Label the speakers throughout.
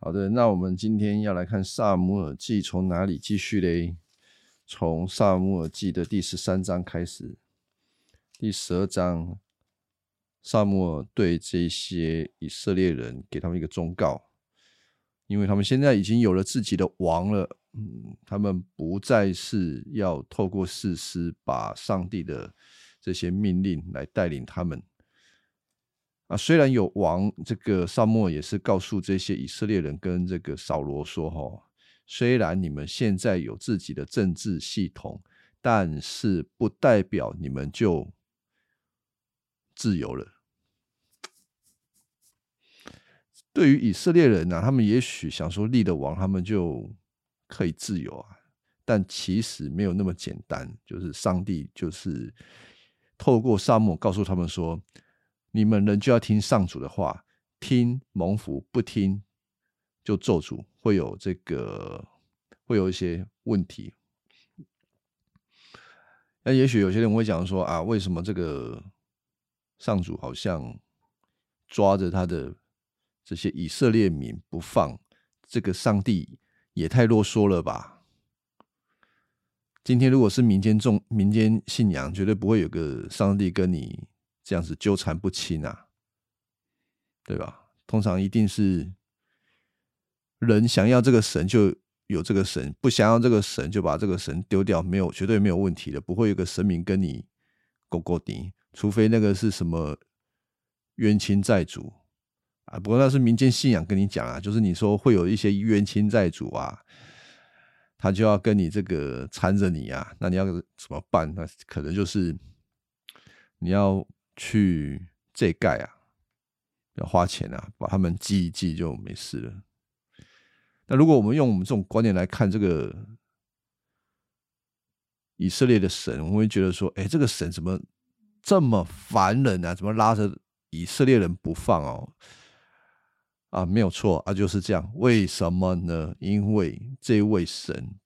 Speaker 1: 好的，那我们今天要来看《萨姆尔记》，从哪里继续嘞？从《萨姆尔记》的第十三章开始，第十二章，萨姆尔对这些以色列人给他们一个忠告，因为他们现在已经有了自己的王了，嗯，他们不再是要透过士师把上帝的这些命令来带领他们。啊，虽然有王，这个萨摩也是告诉这些以色列人跟这个扫罗说：“哈，虽然你们现在有自己的政治系统，但是不代表你们就自由了。”对于以色列人呢，他们也许想说立了王，他们就可以自由啊，但其实没有那么简单。就是上帝就是透过沙漠告诉他们说。你们人就要听上主的话，听蒙福，不听就咒诅，会有这个，会有一些问题。那也许有些人会讲说啊，为什么这个上主好像抓着他的这些以色列民不放？这个上帝也太啰嗦了吧？今天如果是民间众民间信仰，绝对不会有个上帝跟你。这样子纠缠不清啊，对吧？通常一定是人想要这个神就有这个神，不想要这个神就把这个神丢掉，没有绝对没有问题的，不会有个神明跟你勾勾顶，除非那个是什么冤亲债主啊。不过那是民间信仰跟你讲啊，就是你说会有一些冤亲债主啊，他就要跟你这个缠着你啊，那你要怎么办？那可能就是你要。去这盖啊，要花钱啊，把他们记一记就没事了。那如果我们用我们这种观念来看这个以色列的神，我们会觉得说：，哎，这个神怎么这么烦人啊？怎么拉着以色列人不放哦？啊，没有错啊，就是这样。为什么呢？因为这位神，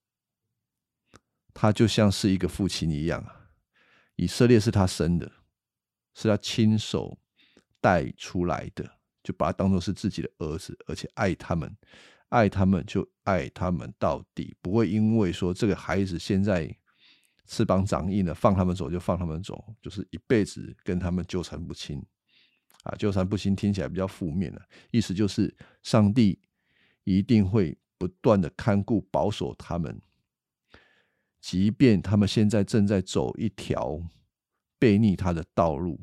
Speaker 1: 他就像是一个父亲一样啊，以色列是他生的。是他亲手带出来的，就把他当做是自己的儿子，而且爱他们，爱他们就爱他们到底，不会因为说这个孩子现在翅膀长硬了，放他们走就放他们走，就是一辈子跟他们纠缠不清啊！纠缠不清听起来比较负面了，意思就是上帝一定会不断的看顾保守他们，即便他们现在正在走一条。背逆他的道路，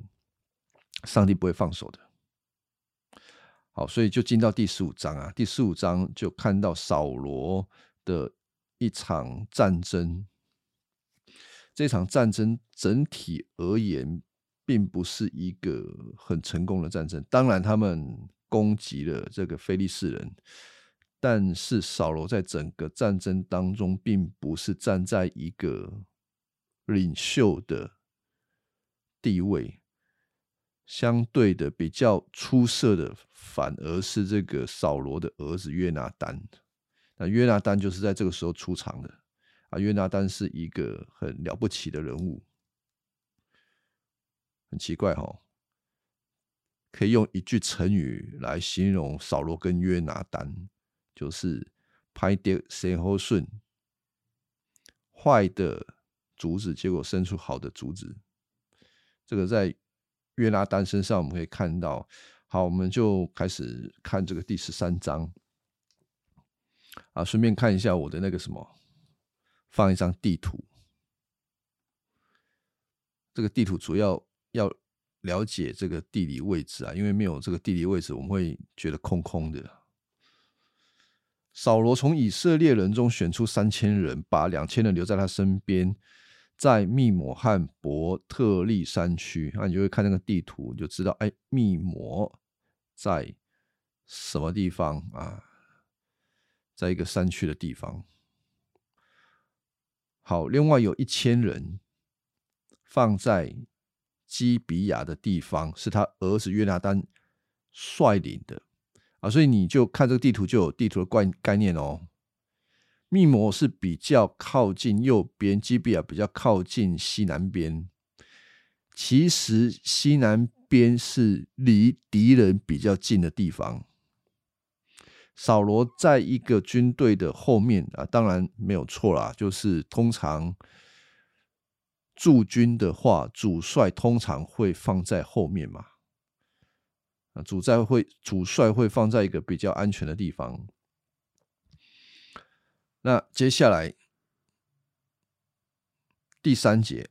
Speaker 1: 上帝不会放手的。好，所以就进到第十五章啊。第十五章就看到扫罗的一场战争。这场战争整体而言，并不是一个很成功的战争。当然，他们攻击了这个菲利士人，但是扫罗在整个战争当中，并不是站在一个领袖的。地位相对的比较出色的，反而是这个扫罗的儿子约拿丹。那约拿丹就是在这个时候出场的啊。约拿丹是一个很了不起的人物，很奇怪哈，可以用一句成语来形容扫罗跟约拿丹，就是“拍跌先后顺”，坏的竹子结果生出好的竹子。这个在约拿丹身上我们可以看到。好，我们就开始看这个第十三章啊，顺便看一下我的那个什么，放一张地图。这个地图主要要了解这个地理位置啊，因为没有这个地理位置，我们会觉得空空的。扫罗从以色列人中选出三千人，把两千人留在他身边。在密摩和伯特利山区，那你就会看那个地图，你就知道，哎，密摩在什么地方啊？在一个山区的地方。好，另外有一千人放在基比亚的地方，是他儿子约拿丹率领的啊，所以你就看这个地图，就有地图的概概念哦。密摩是比较靠近右边，基比亚比较靠近西南边。其实西南边是离敌人比较近的地方，扫罗在一个军队的后面啊，当然没有错啦，就是通常驻军的话，主帅通常会放在后面嘛。啊，主帅会主帅会放在一个比较安全的地方。那接下来第三节，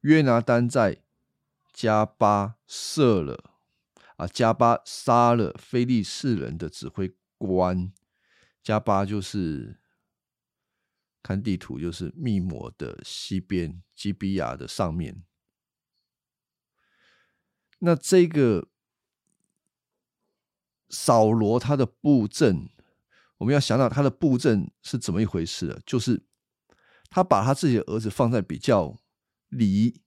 Speaker 1: 约拿丹在加巴射了啊，加巴杀了非利士人的指挥官。加巴就是看地图，就是密摩的西边，基比亚的上面。那这个扫罗他的布阵。我们要想到他的布阵是怎么一回事的，就是他把他自己的儿子放在比较离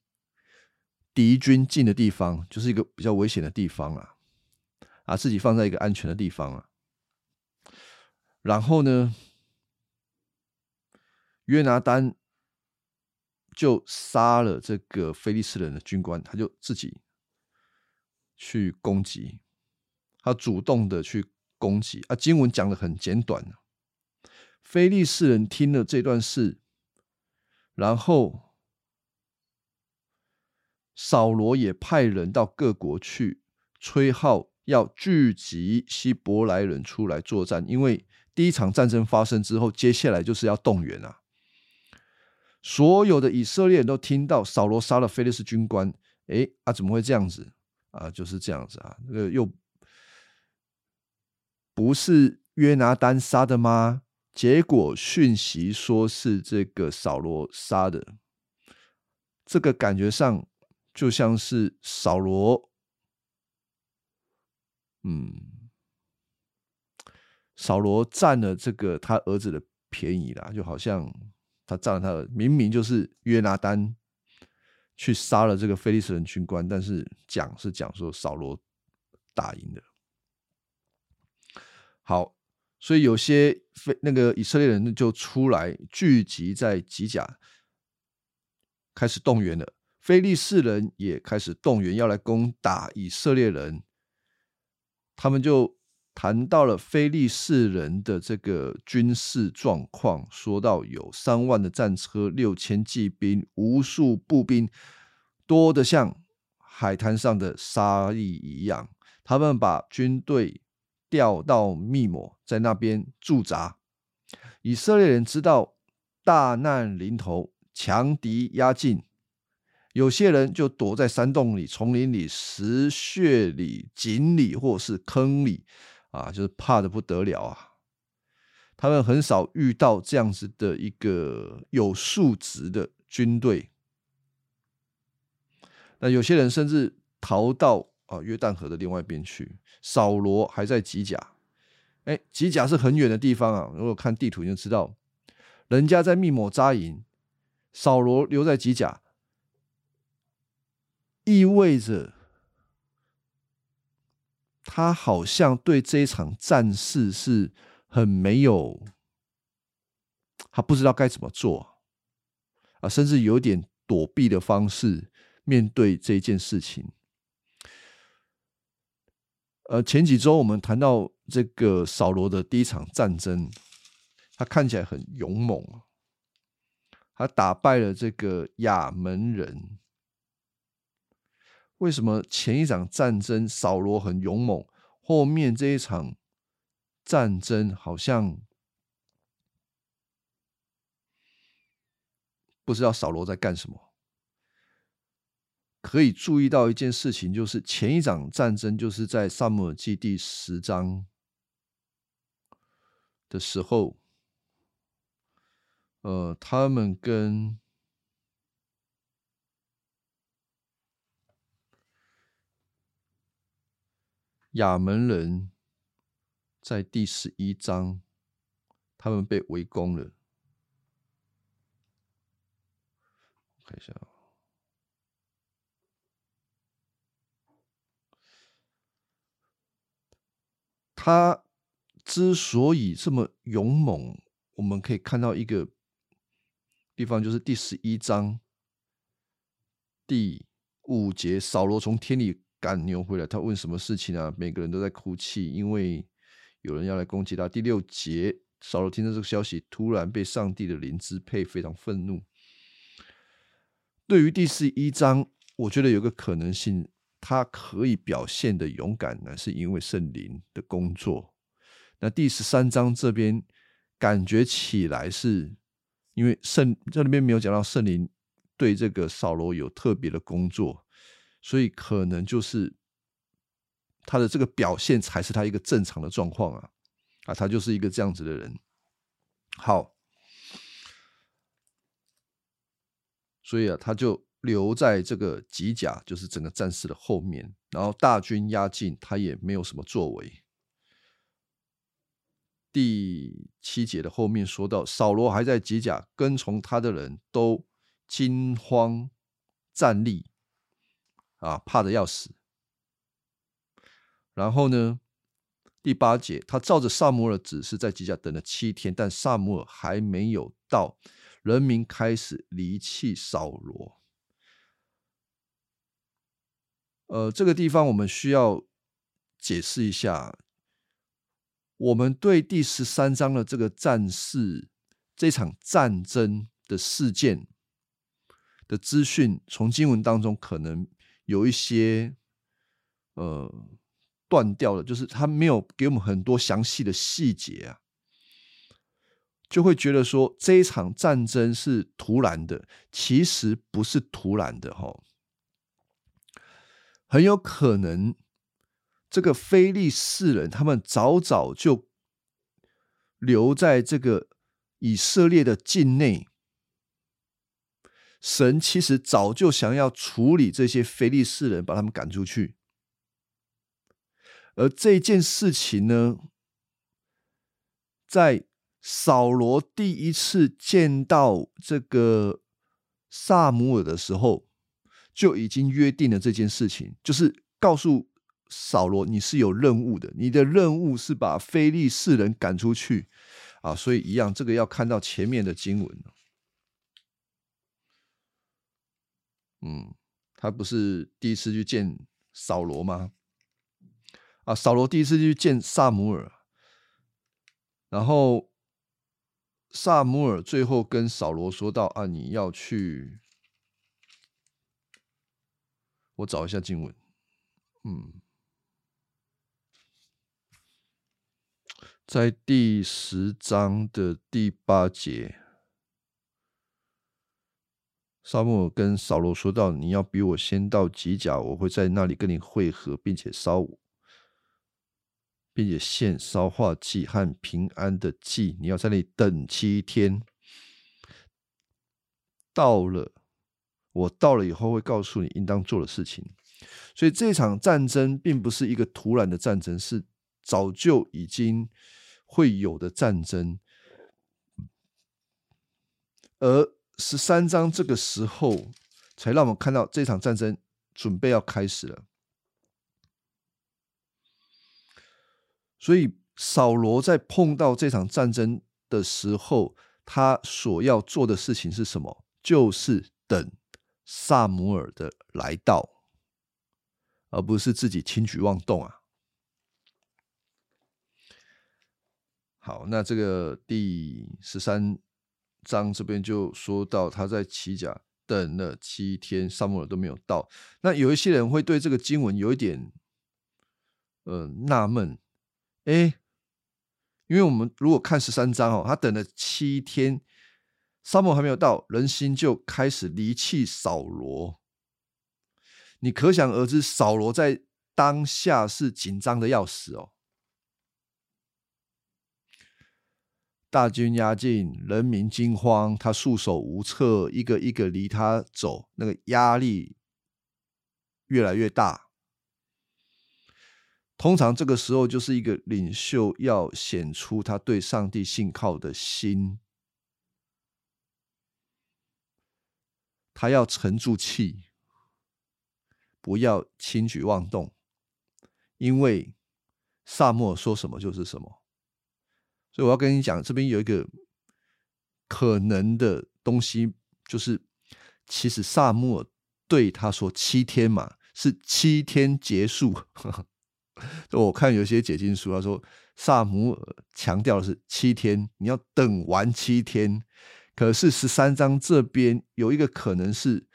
Speaker 1: 敌军近的地方，就是一个比较危险的地方啊，啊，自己放在一个安全的地方啊。然后呢，约拿丹就杀了这个菲利斯人的军官，他就自己去攻击，他主动的去。攻击啊！经文讲的很简短菲利士人听了这段事，然后扫罗也派人到各国去吹号，要聚集希伯来人出来作战。因为第一场战争发生之后，接下来就是要动员啊！所有的以色列人都听到扫罗杀了菲利士军官，哎啊，怎么会这样子啊？就是这样子啊，那个又。不是约拿丹杀的吗？结果讯息说是这个扫罗杀的，这个感觉上就像是扫罗，嗯，扫罗占了这个他儿子的便宜啦，就好像他占了他的，明明就是约拿丹去杀了这个菲利斯人军官，但是讲是讲说扫罗打赢的。好，所以有些非那个以色列人就出来聚集在吉甲，开始动员了。非利士人也开始动员，要来攻打以色列人。他们就谈到了非利士人的这个军事状况，说到有三万的战车、六千骑兵、无数步兵，多的像海滩上的沙粒一样。他们把军队。调到密抹，在那边驻扎。以色列人知道大难临头，强敌压境，有些人就躲在山洞里、丛林里、石穴里、井里，或是坑里，啊，就是怕的不得了啊。他们很少遇到这样子的一个有素质的军队。那有些人甚至逃到。啊，约旦河的另外一边去，扫罗还在吉甲。哎，吉甲是很远的地方啊。如果看地图，你就知道，人家在密抹扎营，扫罗留在吉甲，意味着他好像对这一场战事是很没有，他不知道该怎么做啊，甚至有点躲避的方式面对这件事情。呃，前几周我们谈到这个扫罗的第一场战争，他看起来很勇猛他打败了这个亚门人。为什么前一场战争扫罗很勇猛，后面这一场战争好像不知道扫罗在干什么？可以注意到一件事情，就是前一场战争就是在萨姆尔记第十章的时候，呃，他们跟亚门人在第十一章，他们被围攻了。看一下啊。他之所以这么勇猛，我们可以看到一个地方，就是第十一章第五节，扫罗从天里赶牛回来。他问什么事情啊？每个人都在哭泣，因为有人要来攻击他。第六节，扫罗听到这个消息，突然被上帝的灵支配，非常愤怒。对于第十一章，我觉得有个可能性，他可以表现的勇敢呢，是因为圣灵的工作。那第十三章这边感觉起来是因为圣这里面没有讲到圣灵对这个扫罗有特别的工作，所以可能就是他的这个表现才是他一个正常的状况啊啊，他就是一个这样子的人。好。所以啊，他就留在这个吉甲，就是整个战士的后面。然后大军压境，他也没有什么作为。第七节的后面说到，扫罗还在吉甲，跟从他的人都惊慌站立，啊，怕的要死。然后呢，第八节，他照着萨摩尔指示，在吉甲等了七天，但萨摩尔还没有到。人民开始离弃扫罗。呃，这个地方我们需要解释一下。我们对第十三章的这个战事、这场战争的事件的资讯，从经文当中可能有一些呃断掉了，就是他没有给我们很多详细的细节啊。就会觉得说这一场战争是突然的，其实不是突然的哈，很有可能这个非利士人他们早早就留在这个以色列的境内，神其实早就想要处理这些非利士人，把他们赶出去，而这件事情呢，在。扫罗第一次见到这个萨姆尔的时候，就已经约定了这件事情，就是告诉扫罗你是有任务的，你的任务是把非利士人赶出去啊。所以一样，这个要看到前面的经文。嗯，他不是第一次去见扫罗吗？啊，扫罗第一次去见萨姆尔，然后。萨姆尔最后跟扫罗说道：“啊，你要去，我找一下经文。嗯，在第十章的第八节，沙漠跟扫罗说道：‘你要比我先到吉甲，我会在那里跟你会合，并且烧。’”并且献烧化祭和平安的祭，你要在那里等七天。到了，我到了以后会告诉你应当做的事情。所以这场战争并不是一个突然的战争，是早就已经会有的战争。而十三章这个时候，才让我们看到这场战争准备要开始了。所以扫罗在碰到这场战争的时候，他所要做的事情是什么？就是等萨姆尔的来到，而不是自己轻举妄动啊。好，那这个第十三章这边就说到，他在起甲等了七天，萨姆尔都没有到。那有一些人会对这个经文有一点呃纳闷。哎，因为我们如果看十三章哦，他等了七天，沙漠还没有到，人心就开始离弃扫罗。你可想而知，扫罗在当下是紧张的要死哦。大军压境，人民惊慌，他束手无策，一个一个离他走，那个压力越来越大。通常这个时候，就是一个领袖要显出他对上帝信靠的心，他要沉住气，不要轻举妄动，因为萨默说什么就是什么。所以我要跟你讲，这边有一个可能的东西，就是其实萨默对他说七天嘛，是七天结束。我看有些解经书，他说萨姆尔强调的是七天，你要等完七天。可是十三章这边有一个可能是，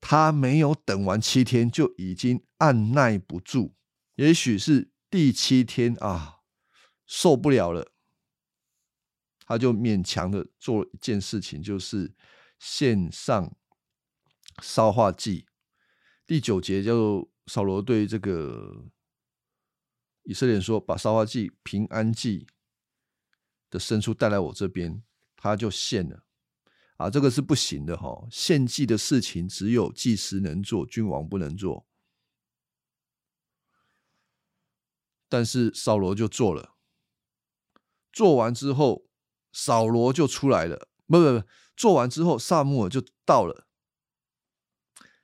Speaker 1: 他没有等完七天就已经按耐不住，也许是第七天啊受不了了，他就勉强的做一件事情，就是献上烧化祭。第九节叫做扫罗对这个以色列人说：“把烧化祭、平安祭的牲畜带来我这边。”他就献了，啊，这个是不行的哈！献祭的事情只有祭司能做，君王不能做。但是扫罗就做了，做完之后，扫罗就出来了。不不不，做完之后，萨穆尔就到了。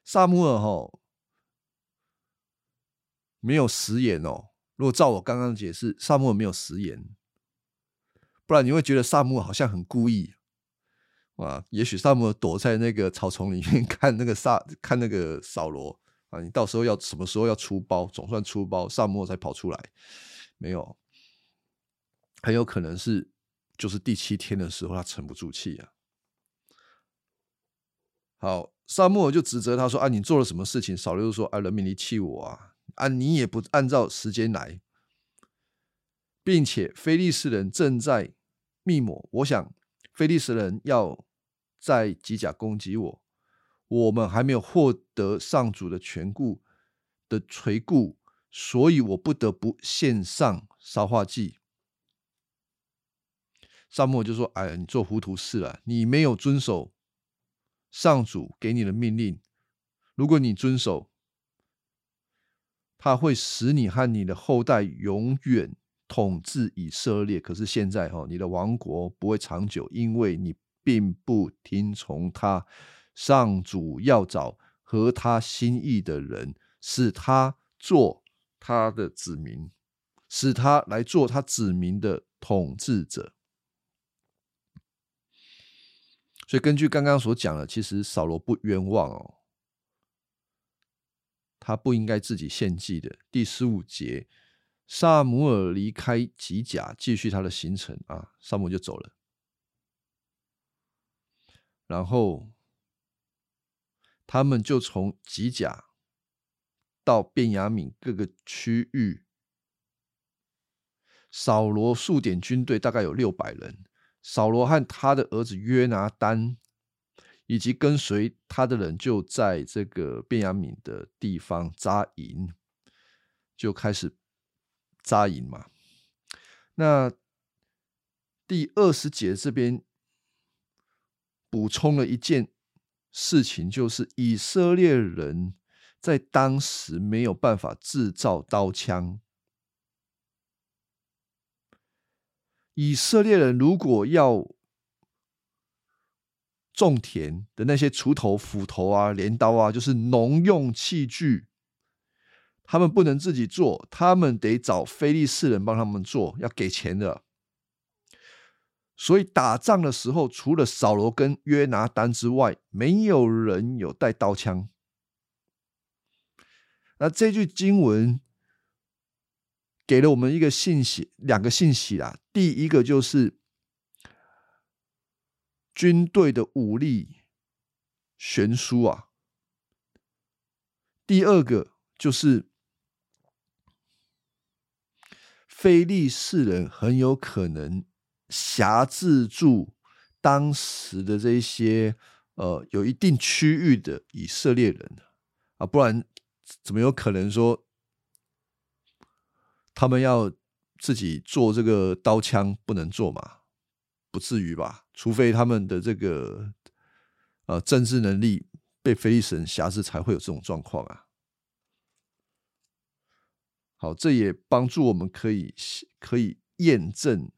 Speaker 1: 萨穆尔哈没有食言哦。如果照我刚刚解释，萨穆尔没有食言。不然你会觉得萨姆好像很故意，啊，也许萨姆躲在那个草丛里面看那个萨 看那个扫罗啊，你到时候要什么时候要出包，总算出包，萨姆才跑出来，没有，很有可能是就是第七天的时候他沉不住气啊。好，萨姆就指责他说：“啊，你做了什么事情？”扫罗就说：“啊，人民离弃我啊，啊，你也不按照时间来，并且非利士人正在。”密谋，我想，菲利斯人要在吉甲攻击我，我们还没有获得上主的全顾的垂顾，所以我不得不献上烧化祭。沙漠就说：“哎呀，你做糊涂事了，你没有遵守上主给你的命令。如果你遵守，他会使你和你的后代永远。”统治以色列，可是现在哈，你的王国不会长久，因为你并不听从他。上主要找合他心意的人，使他做他的子民，使他来做他子民的统治者。所以，根据刚刚所讲的，其实扫罗不冤枉哦，他不应该自己献祭的。第十五节。萨姆尔离开吉甲，继续他的行程啊。萨姆就走了，然后他们就从吉甲到便雅敏各个区域。扫罗数点军队大概有六百人，扫罗和他的儿子约拿丹以及跟随他的人就在这个便雅敏的地方扎营，就开始。扎营嘛，那第二十节这边补充了一件事情，就是以色列人在当时没有办法制造刀枪。以色列人如果要种田的那些锄头、斧头啊、镰刀啊，就是农用器具。他们不能自己做，他们得找非利士人帮他们做，要给钱的。所以打仗的时候，除了扫罗跟约拿丹之外，没有人有带刀枪。那这句经文给了我们一个信息，两个信息啦。第一个就是军队的武力悬殊啊。第二个就是。非利士人很有可能辖制住当时的这些呃有一定区域的以色列人啊，不然怎么有可能说他们要自己做这个刀枪不能做嘛？不至于吧？除非他们的这个呃政治能力被非利士人辖制，才会有这种状况啊。好，这也帮助我们可以可以验证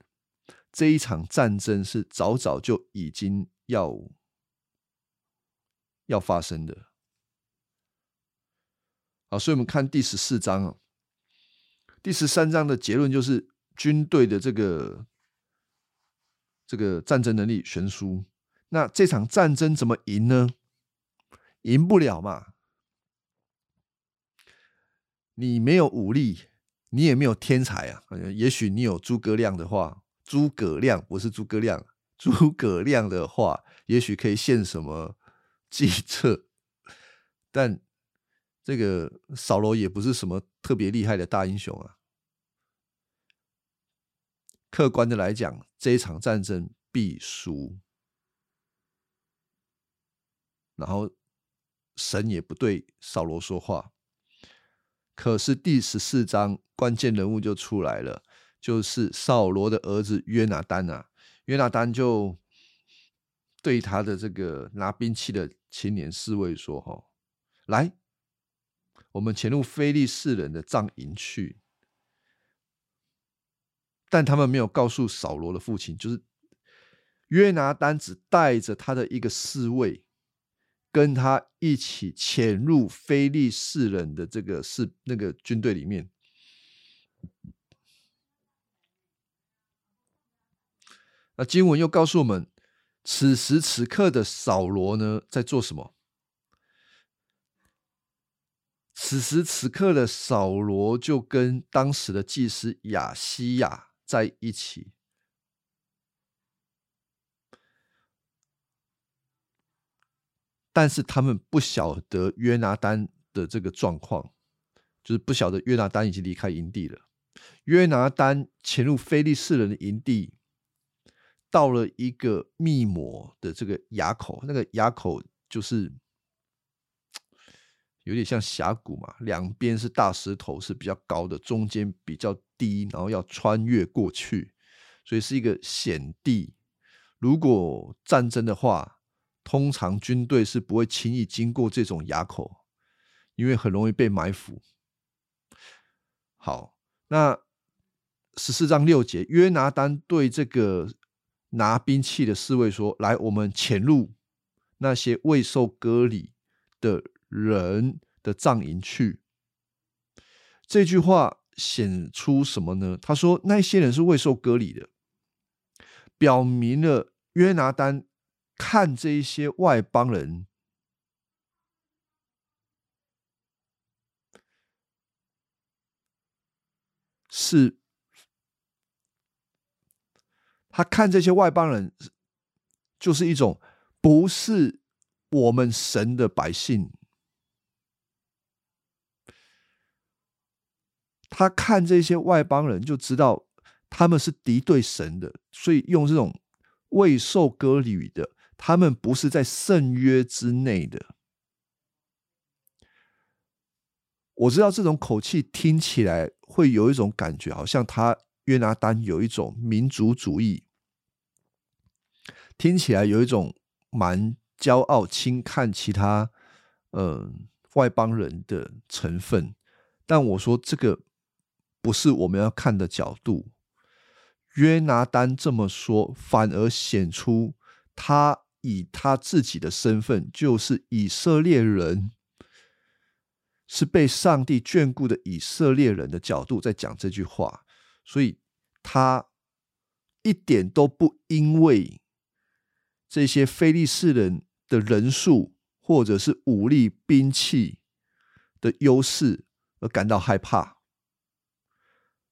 Speaker 1: 这一场战争是早早就已经要要发生的。好，所以我们看第十四章啊，第十三章的结论就是军队的这个这个战争能力悬殊。那这场战争怎么赢呢？赢不了嘛。你没有武力，你也没有天才啊，也许你有诸葛亮的话，诸葛亮不是诸葛亮，诸葛亮的话，也许可以献什么计策，但这个扫罗也不是什么特别厉害的大英雄啊。客观的来讲，这一场战争必输，然后神也不对扫罗说话。可是第十四章关键人物就出来了，就是扫罗的儿子约拿丹啊。约拿丹就对他的这个拿兵器的青年侍卫说：“哈，来，我们潜入非利士人的帐营去。”但他们没有告诉扫罗的父亲，就是约拿丹只带着他的一个侍卫。跟他一起潜入非利士人的这个是那个军队里面。那经文又告诉我们，此时此刻的扫罗呢，在做什么？此时此刻的扫罗就跟当时的祭司亚西亚在一起。但是他们不晓得约拿丹的这个状况，就是不晓得约拿丹已经离开营地了。约拿丹潜入非利士人的营地，到了一个密抹的这个崖口，那个崖口就是有点像峡谷嘛，两边是大石头，是比较高的，中间比较低，然后要穿越过去，所以是一个险地。如果战争的话，通常军队是不会轻易经过这种垭口，因为很容易被埋伏。好，那十四章六节，约拿丹对这个拿兵器的侍卫说：“来，我们潜入那些未受割礼的人的帐营去。”这句话显出什么呢？他说那些人是未受割礼的，表明了约拿丹。看这一些外邦人，是他看这些外邦人，就是一种不是我们神的百姓。他看这些外邦人，就知道他们是敌对神的，所以用这种未受割礼的。他们不是在圣约之内的。我知道这种口气听起来会有一种感觉，好像他约拿丹有一种民族主义，听起来有一种蛮骄傲、轻看其他嗯外邦人的成分。但我说这个不是我们要看的角度。约拿丹这么说，反而显出他。以他自己的身份，就是以色列人，是被上帝眷顾的以色列人的角度在讲这句话，所以他一点都不因为这些非利士人的人数或者是武力兵器的优势而感到害怕。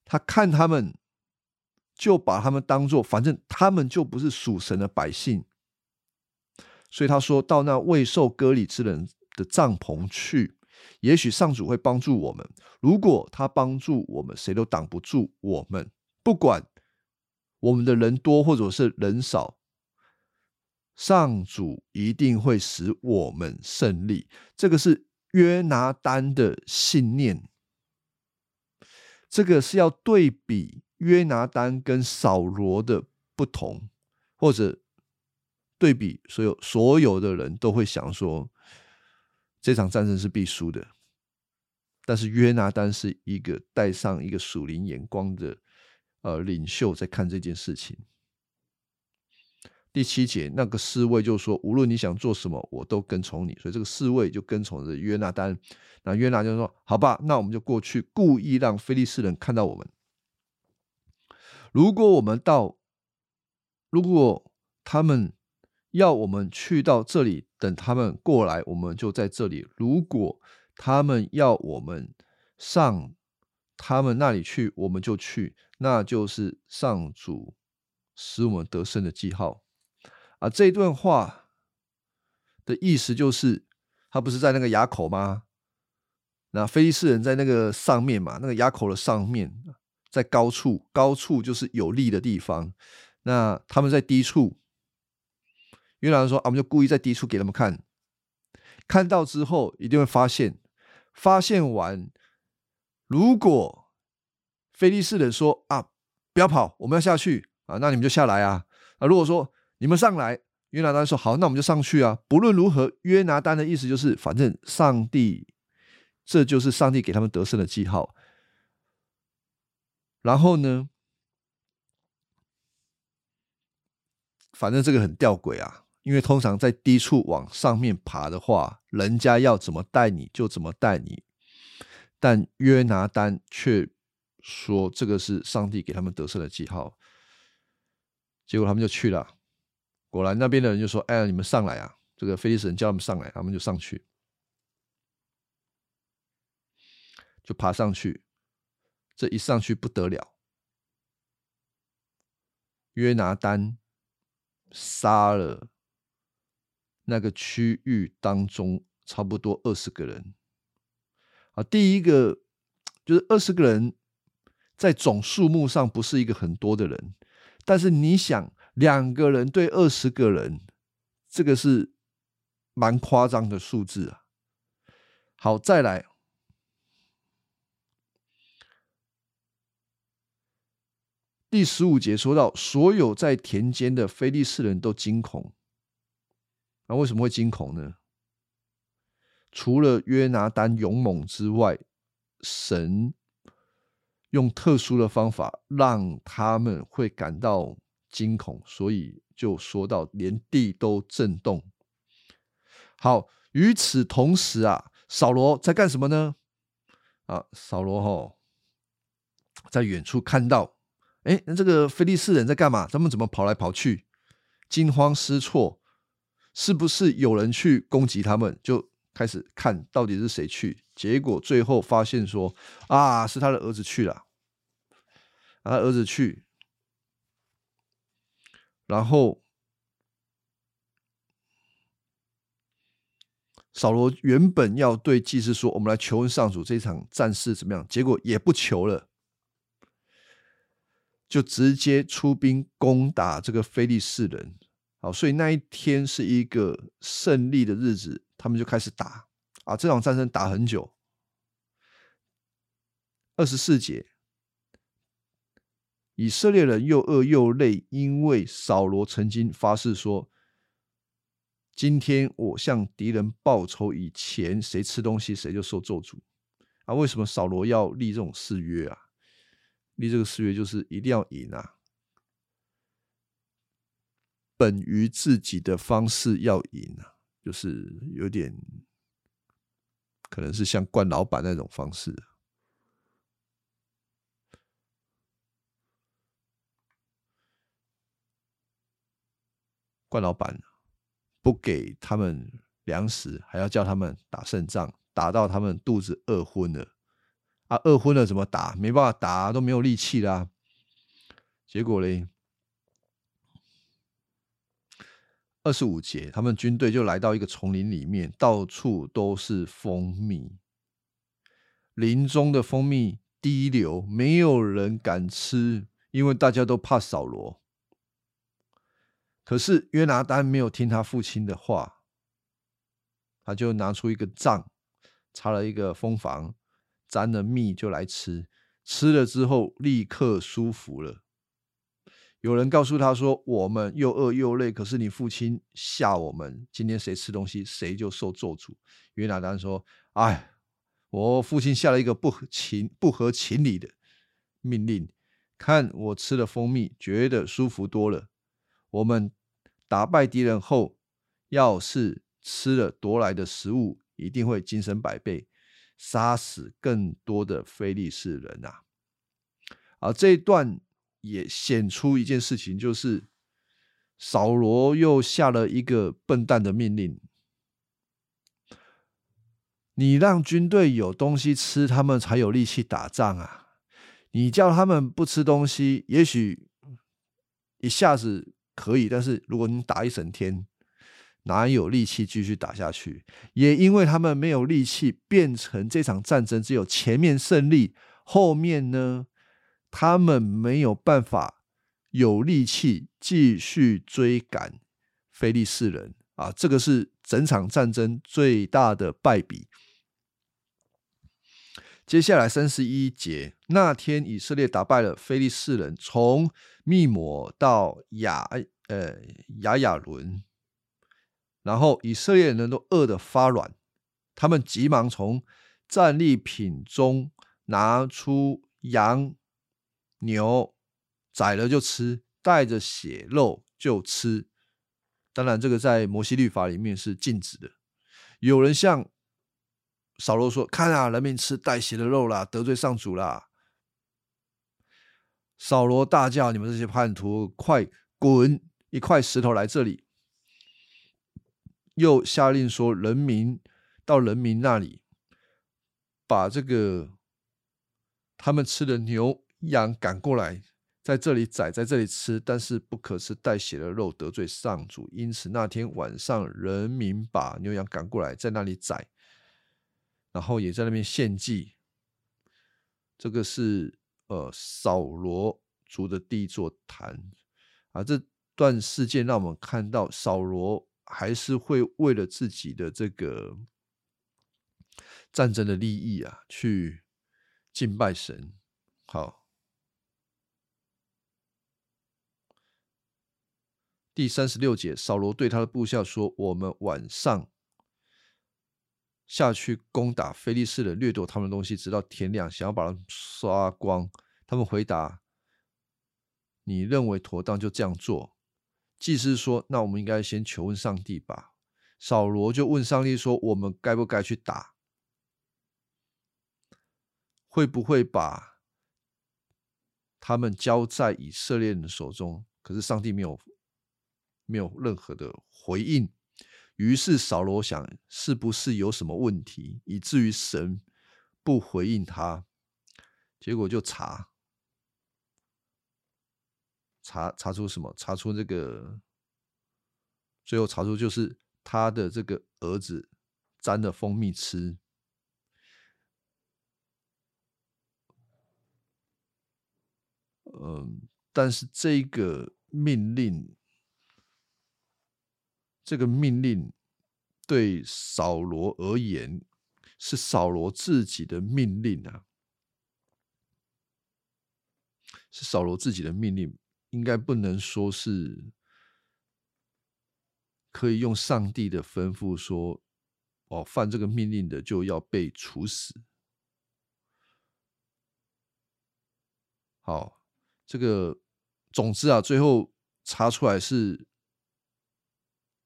Speaker 1: 他看他们，就把他们当做，反正他们就不是属神的百姓。所以他说到那未受割礼之人的帐篷去，也许上主会帮助我们。如果他帮助我们，谁都挡不住我们。不管我们的人多或者是人少，上主一定会使我们胜利。这个是约拿丹的信念。这个是要对比约拿丹跟扫罗的不同，或者。对比所有所有的人都会想说，这场战争是必输的。但是约拿丹是一个带上一个属灵眼光的呃领袖，在看这件事情。第七节，那个侍卫就说：“无论你想做什么，我都跟从你。”所以这个侍卫就跟从着约拿丹。那约拿就说：“好吧，那我们就过去，故意让菲利士人看到我们。如果我们到，如果他们。”要我们去到这里等他们过来，我们就在这里。如果他们要我们上他们那里去，我们就去，那就是上主使我们得胜的记号。啊，这一段话的意思就是，他不是在那个垭口吗？那菲利士人在那个上面嘛，那个垭口的上面，在高处，高处就是有利的地方。那他们在低处，约拿说：“啊，我们就故意在低处给他们看，看到之后一定会发现，发现完，如果菲利士人说啊，不要跑，我们要下去啊，那你们就下来啊。啊，如果说你们上来，约拿丹说好，那我们就上去啊。不论如何，约拿丹的意思就是，反正上帝。”这就是上帝给他们得胜的记号。然后呢，反正这个很吊诡啊，因为通常在低处往上面爬的话，人家要怎么带你就怎么带你，但约拿丹却说这个是上帝给他们得胜的记号。结果他们就去了，果然那边的人就说：“哎，你们上来啊！”这个菲利斯人叫他们上来，他们就上去。就爬上去，这一上去不得了。约拿丹杀了那个区域当中差不多二十个人。啊，第一个就是二十个人，在总数目上不是一个很多的人，但是你想，两个人对二十个人，这个是蛮夸张的数字啊。好，再来。第十五节说到，所有在田间的非利士人都惊恐。那为什么会惊恐呢？除了约拿丹勇猛之外，神用特殊的方法让他们会感到惊恐，所以就说到连地都震动。好，与此同时啊，扫罗在干什么呢？啊，扫罗哈在远处看到。哎，那这个菲利士人在干嘛？他们怎么跑来跑去？惊慌失措，是不是有人去攻击他们？就开始看到底是谁去。结果最后发现说，啊，是他的儿子去了。他儿子去，然后扫罗原本要对祭司说：“我们来求问上主这场战事怎么样？”结果也不求了。就直接出兵攻打这个菲利士人，好，所以那一天是一个胜利的日子，他们就开始打啊，这场战争打很久。二十四节，以色列人又饿又累，因为扫罗曾经发誓说：“今天我向敌人报仇以前，谁吃东西谁就受咒诅。”啊，为什么扫罗要立这种誓约啊？立这个誓约就是一定要赢啊！本于自己的方式要赢啊，就是有点可能是像惯老板那种方式。惯老板不给他们粮食，还要叫他们打胜仗，打到他们肚子饿昏了。啊，饿昏了怎么打？没办法打，都没有力气啦。结果嘞，二十五节，他们军队就来到一个丛林里面，到处都是蜂蜜，林中的蜂蜜滴流，没有人敢吃，因为大家都怕扫罗。可是约拿丹没有听他父亲的话，他就拿出一个杖，插了一个蜂房。沾了蜜就来吃，吃了之后立刻舒服了。有人告诉他说：“我们又饿又累，可是你父亲吓我们，今天谁吃东西谁就受咒诅。”约拿丹说：“哎，我父亲下了一个不合情不合情理的命令，看我吃了蜂蜜，觉得舒服多了。我们打败敌人后，要是吃了夺来的食物，一定会精神百倍。”杀死更多的非利士人啊！啊，这一段也显出一件事情，就是扫罗又下了一个笨蛋的命令：你让军队有东西吃，他们才有力气打仗啊！你叫他们不吃东西，也许一下子可以，但是如果你打一整天，哪有力气继续打下去？也因为他们没有力气，变成这场战争只有前面胜利，后面呢，他们没有办法有力气继续追赶菲利士人啊！这个是整场战争最大的败笔。接下来三十一节，那天以色列打败了非利士人，从密摩到亚呃亚亚伦，然后以色列人都饿得发软，他们急忙从战利品中拿出羊、牛，宰了就吃，带着血肉就吃。当然，这个在摩西律法里面是禁止的。有人向扫罗说：“看啊，人民吃带血的肉啦，得罪上主啦！”扫罗大叫：“你们这些叛徒，快滚！一块石头来这里！”又下令说：“人民到人民那里，把这个他们吃的牛羊赶过来，在这里宰，在这里吃，但是不可吃带血的肉，得罪上主。因此那天晚上，人民把牛羊赶过来，在那里宰。”然后也在那边献祭，这个是呃扫罗族的第一座坛啊。这段事件让我们看到扫罗还是会为了自己的这个战争的利益啊，去敬拜神。好，第三十六节，扫罗对他的部下说：“我们晚上。”下去攻打菲利士人，掠夺他们的东西，直到天亮，想要把他们刷光。他们回答：“你认为妥当，就这样做。”祭司说：“那我们应该先求问上帝吧。”扫罗就问上帝说：“我们该不该去打？会不会把他们交在以色列人手中？”可是上帝没有没有任何的回应。于是扫罗想，是不是有什么问题，以至于神不回应他？结果就查，查查出什么？查出这个，最后查出就是他的这个儿子沾了蜂蜜吃。嗯，但是这个命令。这个命令对扫罗而言是扫罗自己的命令啊，是扫罗自己的命令，应该不能说是可以用上帝的吩咐说，哦，犯这个命令的就要被处死。好，这个总之啊，最后查出来是。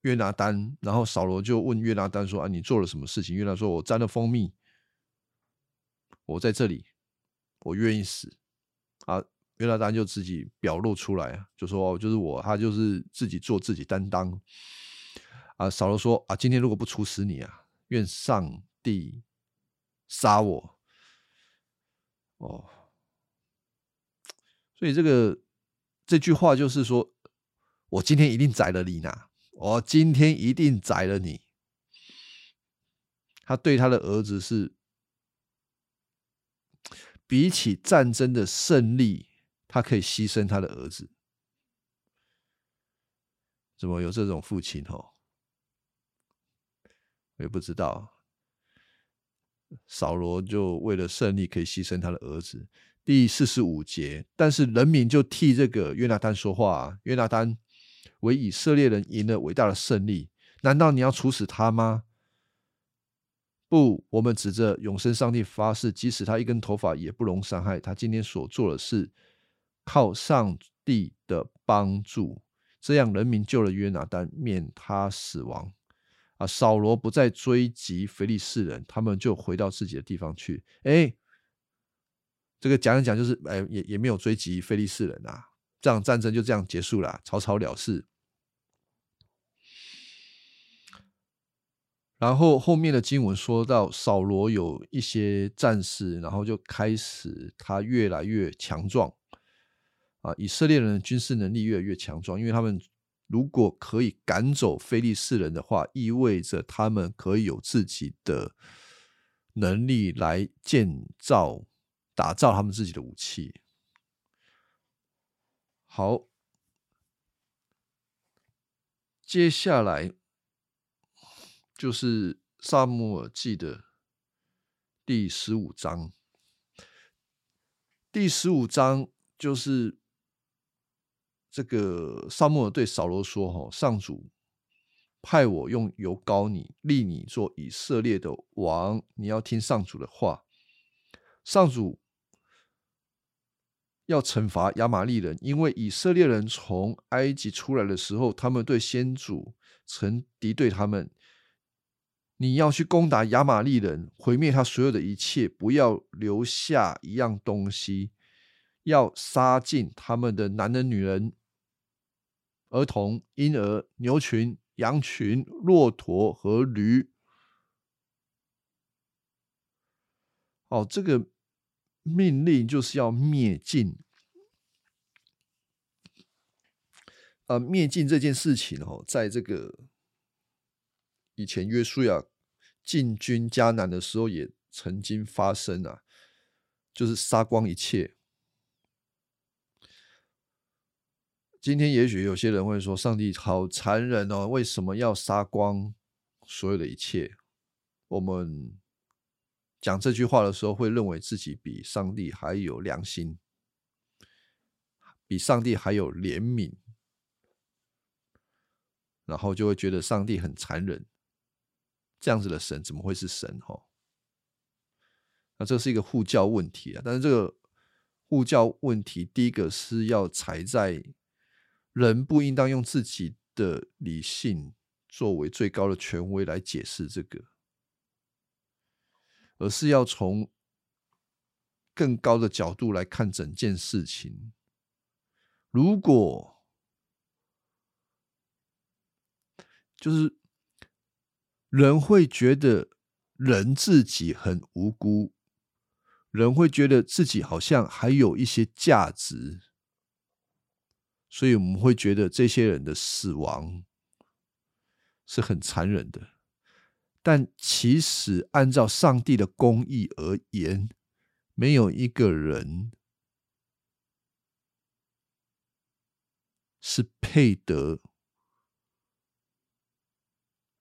Speaker 1: 约拿丹，然后扫罗就问约拿丹说：“啊，你做了什么事情？”约拿说：“我沾了蜂蜜，我在这里，我愿意死。”啊，约拿丹就自己表露出来，就说：“就是我，他就是自己做自己担当。”啊，扫罗说：“啊，今天如果不处死你啊，愿上帝杀我。”哦，所以这个这句话就是说，我今天一定宰了你呐。我今天一定宰了你。他对他的儿子是比起战争的胜利，他可以牺牲他的儿子。怎么有这种父亲？哦，我也不知道。扫罗就为了胜利，可以牺牲他的儿子。第四十五节，但是人民就替这个约拿丹说话。约拿丹。为以色列人赢了伟大的胜利，难道你要处死他吗？不，我们指着永生上帝发誓，即使他一根头发也不容伤害。他今天所做的事靠上帝的帮助，这样人民救了约拿丹，免他死亡。啊，扫罗不再追击腓利士人，他们就回到自己的地方去。哎，这个讲一讲，就是哎，也也没有追击腓利士人啊，这场战争就这样结束了，草草了事。然后后面的经文说到，扫罗有一些战士，然后就开始他越来越强壮啊，以色列人的军事能力越来越强壮，因为他们如果可以赶走非利士人的话，意味着他们可以有自己的能力来建造、打造他们自己的武器。好，接下来。就是《萨姆尔记》的第十五章。第十五章就是这个萨姆尔对扫罗说：“哈，上主派我用油膏你，立你做以色列的王，你要听上主的话。上主要惩罚亚玛利人，因为以色列人从埃及出来的时候，他们对先祖曾敌对他们。”你要去攻打亚玛利人，毁灭他所有的一切，不要留下一样东西，要杀尽他们的男人、女人、儿童、婴儿、牛群、羊群、骆驼和驴。哦，这个命令就是要灭尽。呃，灭尽这件事情哦，在这个以前约书亚。进军迦南的时候也曾经发生啊，就是杀光一切。今天也许有些人会说，上帝好残忍哦，为什么要杀光所有的一切？我们讲这句话的时候，会认为自己比上帝还有良心，比上帝还有怜悯，然后就会觉得上帝很残忍。这样子的神怎么会是神？哈，那这是一个护教问题啊。但是这个护教问题，第一个是要踩在人不应当用自己的理性作为最高的权威来解释这个，而是要从更高的角度来看整件事情。如果就是。人会觉得人自己很无辜，人会觉得自己好像还有一些价值，所以我们会觉得这些人的死亡是很残忍的。但其实按照上帝的公义而言，没有一个人是配得。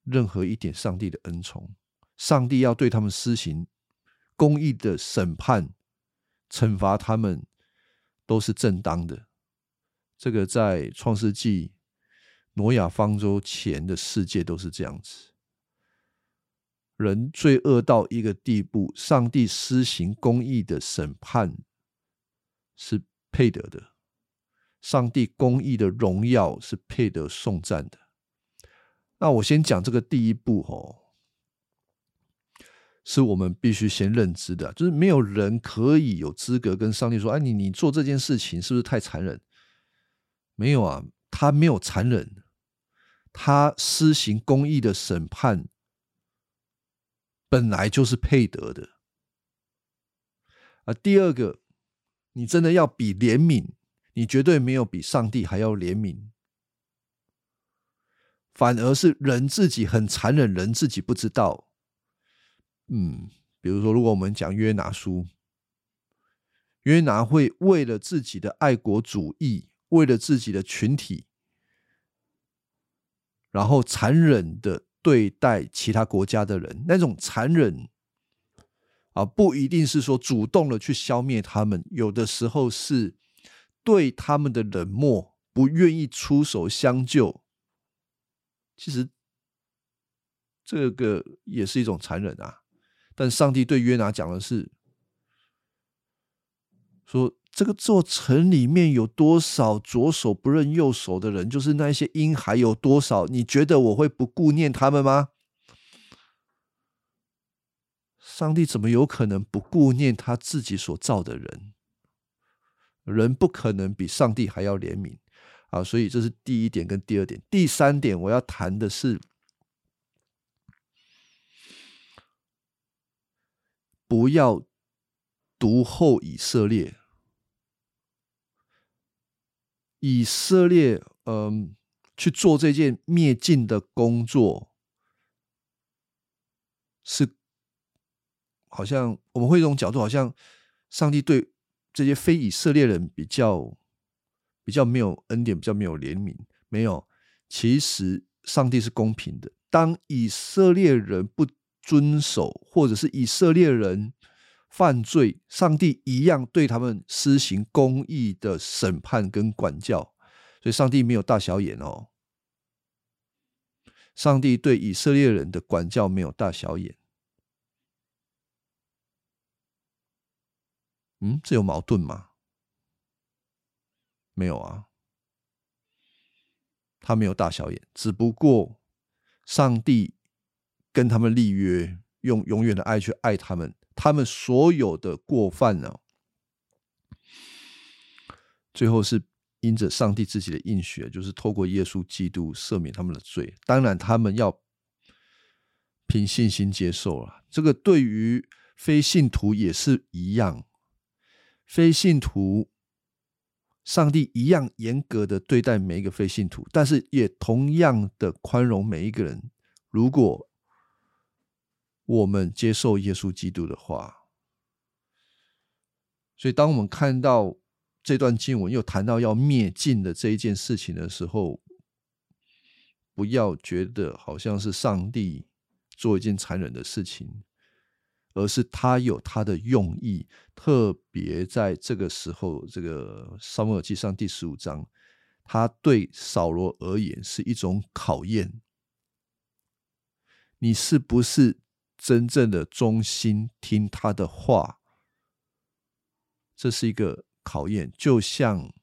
Speaker 1: 任何一点上帝的恩宠，上帝要对他们施行公义的审判，惩罚他们都是正当的。这个在创世纪、挪亚方舟前的世界都是这样子。人罪恶到一个地步，上帝施行公义的审判是配得的，上帝公义的荣耀是配得颂赞的。那我先讲这个第一步，哦，是我们必须先认知的，就是没有人可以有资格跟上帝说：“哎，你你做这件事情是不是太残忍？”没有啊，他没有残忍，他施行公义的审判，本来就是配得的。啊，第二个，你真的要比怜悯，你绝对没有比上帝还要怜悯。反而是人自己很残忍，人自己不知道。嗯，比如说，如果我们讲约拿书，约拿会为了自己的爱国主义，为了自己的群体，然后残忍的对待其他国家的人，那种残忍啊，不一定是说主动的去消灭他们，有的时候是对他们的冷漠，不愿意出手相救。其实，这个也是一种残忍啊。但上帝对约拿讲的是：说这个座城里面有多少左手不认右手的人，就是那些婴孩有多少？你觉得我会不顾念他们吗？上帝怎么有可能不顾念他自己所造的人？人不可能比上帝还要怜悯。啊，所以这是第一点跟第二点。第三点，我要谈的是，不要独后以色列。以色列，嗯，去做这件灭尽的工作，是好像我们会一种角度，好像上帝对这些非以色列人比较比较没有恩典，比较没有怜悯。没有，其实上帝是公平的。当以色列人不遵守，或者是以色列人。犯罪，上帝一样对他们施行公义的审判跟管教，所以上帝没有大小眼哦。上帝对以色列人的管教没有大小眼，嗯，这有矛盾吗？没有啊，他没有大小眼，只不过上帝跟他们立约，用永远的爱去爱他们。他们所有的过犯呢，最后是因着上帝自己的应许，就是透过耶稣基督赦免他们的罪。当然，他们要凭信心接受了。这个对于非信徒也是一样，非信徒，上帝一样严格的对待每一个非信徒，但是也同样的宽容每一个人。如果我们接受耶稣基督的话，所以当我们看到这段经文又谈到要灭尽的这一件事情的时候，不要觉得好像是上帝做一件残忍的事情，而是他有他的用意。特别在这个时候，这个撒母耳记上第十五章，他对扫罗而言是一种考验：你是不是？真正的忠心听他的话，这是一个考验。就像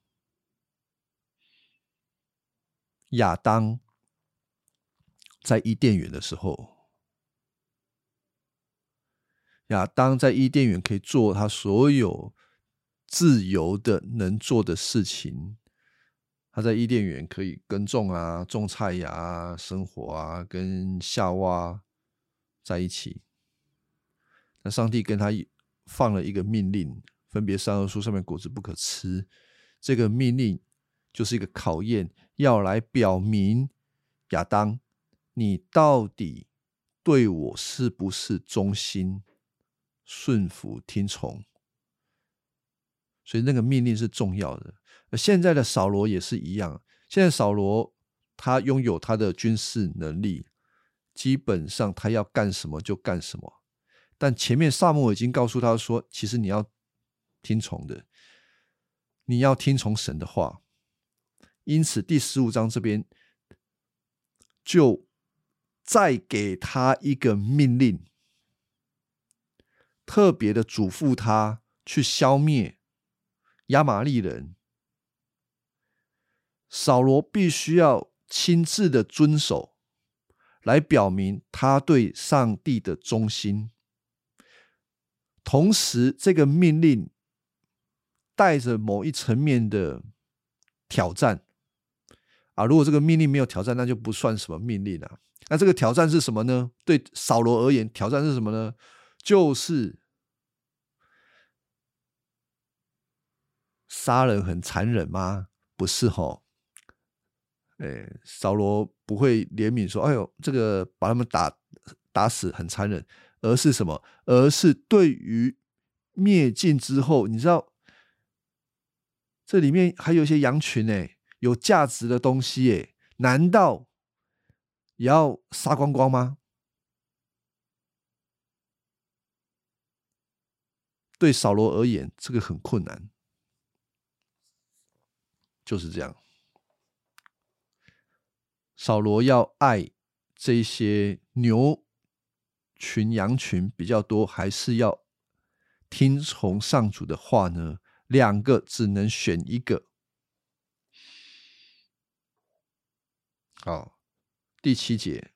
Speaker 1: 亚当在伊甸园的时候，亚当在伊甸园可以做他所有自由的能做的事情。他在伊甸园可以耕种啊，种菜呀，生活啊，跟夏娃。在一起，那上帝跟他放了一个命令，分别三恶树上面果子不可吃。这个命令就是一个考验，要来表明亚当，你到底对我是不是忠心、顺服、听从？所以那个命令是重要的。现在的扫罗也是一样，现在扫罗他拥有他的军事能力。基本上他要干什么就干什么，但前面萨母已经告诉他说，其实你要听从的，你要听从神的话。因此第十五章这边就再给他一个命令，特别的嘱咐他去消灭亚玛利人。扫罗必须要亲自的遵守。来表明他对上帝的忠心，同时这个命令带着某一层面的挑战啊。如果这个命令没有挑战，那就不算什么命令啊。那这个挑战是什么呢？对扫罗而言，挑战是什么呢？就是杀人很残忍吗？不是吼。哎，扫罗不会怜悯说：“哎呦，这个把他们打打死很残忍。”而是什么？而是对于灭尽之后，你知道这里面还有一些羊群哎，有价值的东西哎，难道也要杀光光吗？对扫罗而言，这个很困难，就是这样。扫罗要爱这些牛群、羊群比较多，还是要听从上主的话呢？两个只能选一个。好，第七节，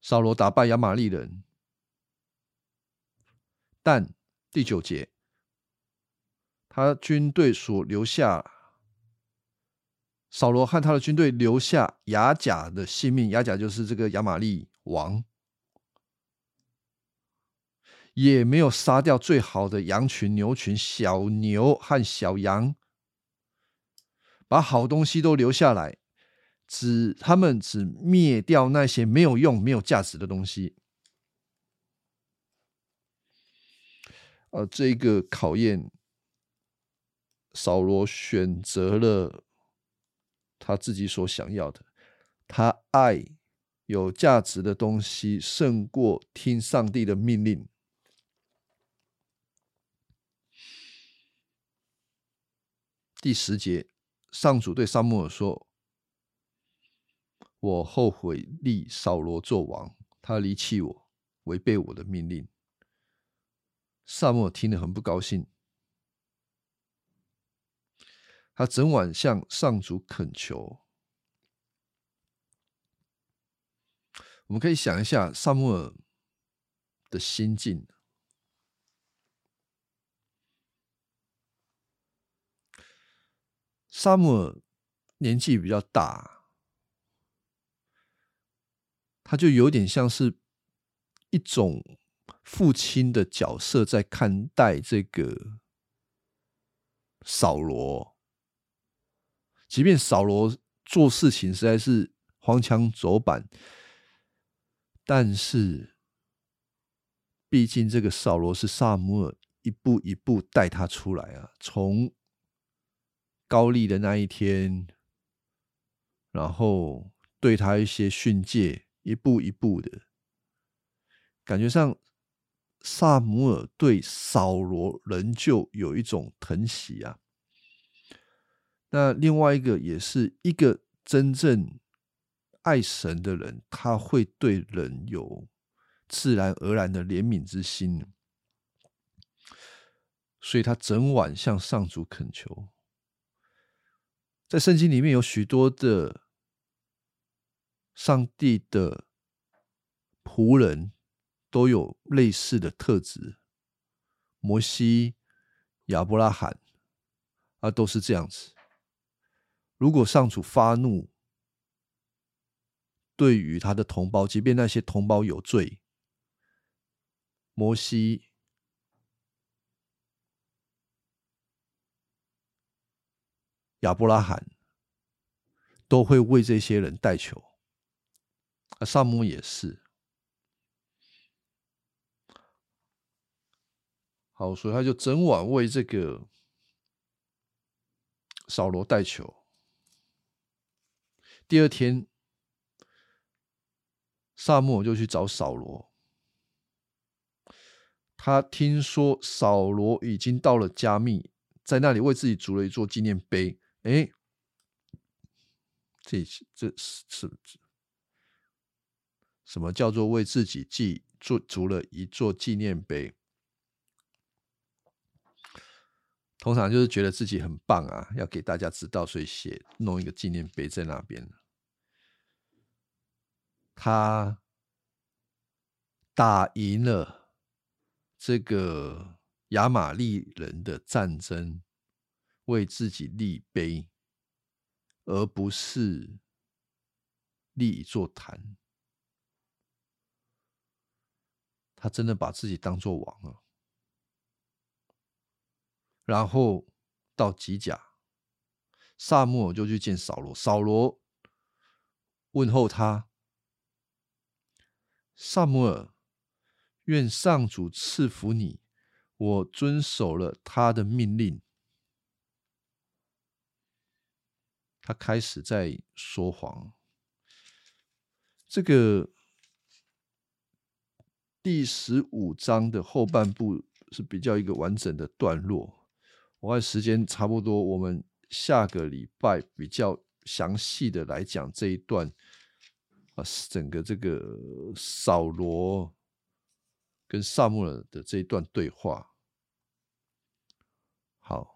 Speaker 1: 扫罗打败亚玛利人，但第九节，他军队所留下。扫罗和他的军队留下雅甲的性命，雅甲就是这个亚玛利王。也没有杀掉最好的羊群、牛群、小牛和小羊，把好东西都留下来，只他们只灭掉那些没有用、没有价值的东西。呃，这个考验，扫罗选择了他自己所想要的，他爱有价值的东西胜过听上帝的命令。第十节，上主对撒母耳说：“我后悔立扫罗做王，他离弃我，违背我的命令。”萨母尔听了很不高兴，他整晚向上主恳求。我们可以想一下萨母尔的心境。萨姆尔年纪比较大，他就有点像是一种父亲的角色在看待这个扫罗。即便扫罗做事情实在是荒腔走板，但是毕竟这个扫罗是萨姆尔一步一步带他出来啊，从。高丽的那一天，然后对他一些训诫，一步一步的，感觉上萨姆尔对扫罗仍旧有一种疼惜啊。那另外一个也是一个真正爱神的人，他会对人有自然而然的怜悯之心，所以他整晚向上主恳求。在圣经里面有许多的上帝的仆人，都有类似的特质。摩西、亚伯拉罕啊，都是这样子。如果上主发怒，对于他的同胞，即便那些同胞有罪，摩西。亚伯拉罕都会为这些人代求，啊，萨姆也是。好，所以他就整晚为这个扫罗代求。第二天，萨姆就去找扫罗，他听说扫罗已经到了加密，在那里为自己筑了一座纪念碑。哎，这这是是什么叫做为自己记做筑了一座纪念碑？通常就是觉得自己很棒啊，要给大家知道，所以写弄一个纪念碑在那边。他打赢了这个亚玛利人的战争。为自己立碑，而不是立一座坛。他真的把自己当做王了。然后到吉甲，萨母尔就去见扫罗。扫罗问候他：“萨母尔，愿上主赐福你。我遵守了他的命令。”他开始在说谎。这个第十五章的后半部是比较一个完整的段落。我看时间差不多，我们下个礼拜比较详细的来讲这一段啊，整个这个扫罗跟萨穆尔的这一段对话。好。